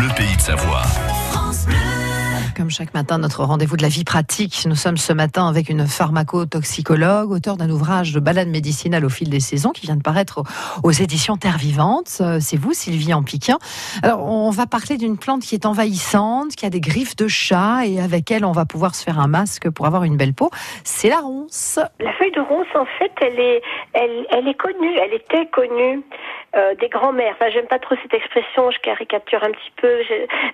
Bleu Pays de Savoie. Comme chaque matin, notre rendez-vous de la vie pratique. Nous sommes ce matin avec une pharmacotoxicologue, auteur d'un ouvrage de balade médicinale au fil des saisons qui vient de paraître aux éditions Terre Vivante. Euh, c'est vous, Sylvie Ampiquin. Alors, on va parler d'une plante qui est envahissante, qui a des griffes de chat et avec elle, on va pouvoir se faire un masque pour avoir une belle peau. C'est la ronce. La feuille de ronce, en fait, elle est, elle, elle est connue, elle était connue. Euh, des grands-mères. Enfin, j'aime pas trop cette expression, je caricature un petit peu,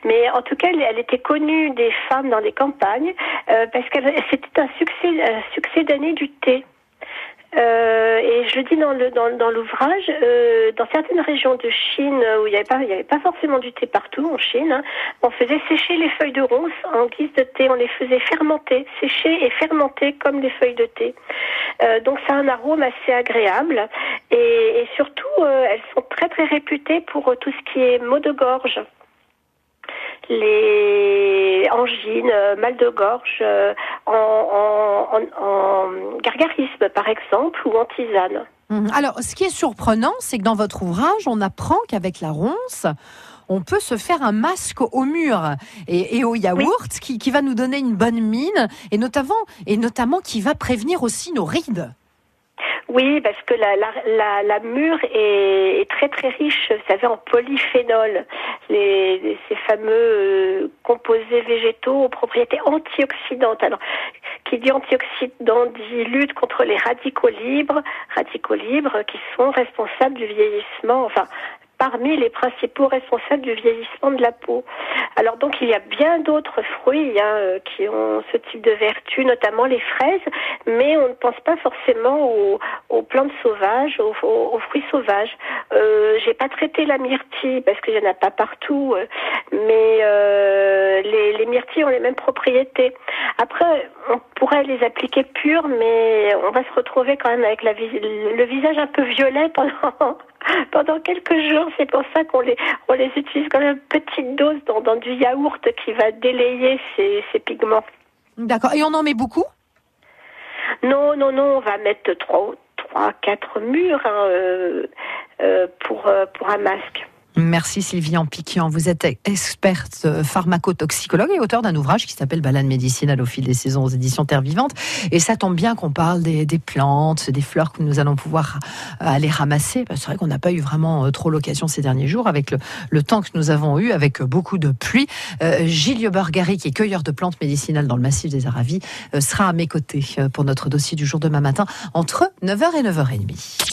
mais en tout cas, elle, était connue des femmes dans les campagnes euh, parce que c'était un succès, un succès d'année du thé. Euh, et je le dis dans le dans, l'ouvrage, euh, dans certaines régions de Chine où il n'y avait pas il y avait pas forcément du thé partout en Chine, hein, on faisait sécher les feuilles de ronce en guise de thé, on les faisait fermenter, sécher et fermenter comme les feuilles de thé. Euh, donc ça a un arôme assez agréable et, et surtout euh, elles sont très très réputées pour tout ce qui est maux de gorge les angines, euh, mal de gorge, euh, en, en, en, gargarisme par exemple ou en tisane. Mmh. Alors, ce qui est surprenant, c'est que dans votre ouvrage, on apprend qu'avec la ronce, on peut se faire un masque au mur et, et au yaourt oui. qui, qui va nous donner une bonne mine et notamment, et notamment qui va prévenir aussi nos rides. Oui, parce que la, la, la, la mûre est, est, très très riche, vous savez, en polyphénol, les, ces fameux euh, composés végétaux aux propriétés antioxydantes. Alors, qui dit antioxydant dit lutte contre les radicaux libres, radicaux libres qui sont responsables du vieillissement, enfin parmi les principaux responsables du vieillissement de la peau. Alors donc il y a bien d'autres fruits hein, euh, qui ont ce type de vertu, notamment les fraises, mais on ne pense pas forcément aux, aux plantes sauvages, aux, aux, aux fruits sauvages. Euh, J'ai pas traité la myrtille parce qu'il y en a pas partout, euh, mais euh, les, les myrtilles ont les mêmes propriétés. Après, on pourrait les appliquer pures, mais on va se retrouver quand même avec la, le visage un peu violet pendant pendant quelques jours. C'est pour ça qu'on les, on les utilise comme une petite dose dans, dans du yaourt qui va délayer ces, ces pigments. D'accord. Et on en met beaucoup? Non, non, non. On va mettre trois, trois, quatre murs hein, euh, euh, pour, euh, pour un masque. Merci Sylvie Ampiquian. Vous êtes experte pharmacotoxicologue et auteur d'un ouvrage qui s'appelle Balade médicinale au fil des saisons aux éditions Terre Vivante. Et ça tombe bien qu'on parle des, des, plantes, des fleurs que nous allons pouvoir aller ramasser. C'est vrai qu'on n'a pas eu vraiment trop l'occasion ces derniers jours avec le, le, temps que nous avons eu, avec beaucoup de pluie. Euh, Gilles Burgari, qui est cueilleur de plantes médicinales dans le massif des Aravis, euh, sera à mes côtés pour notre dossier du jour demain matin entre 9h et 9h30.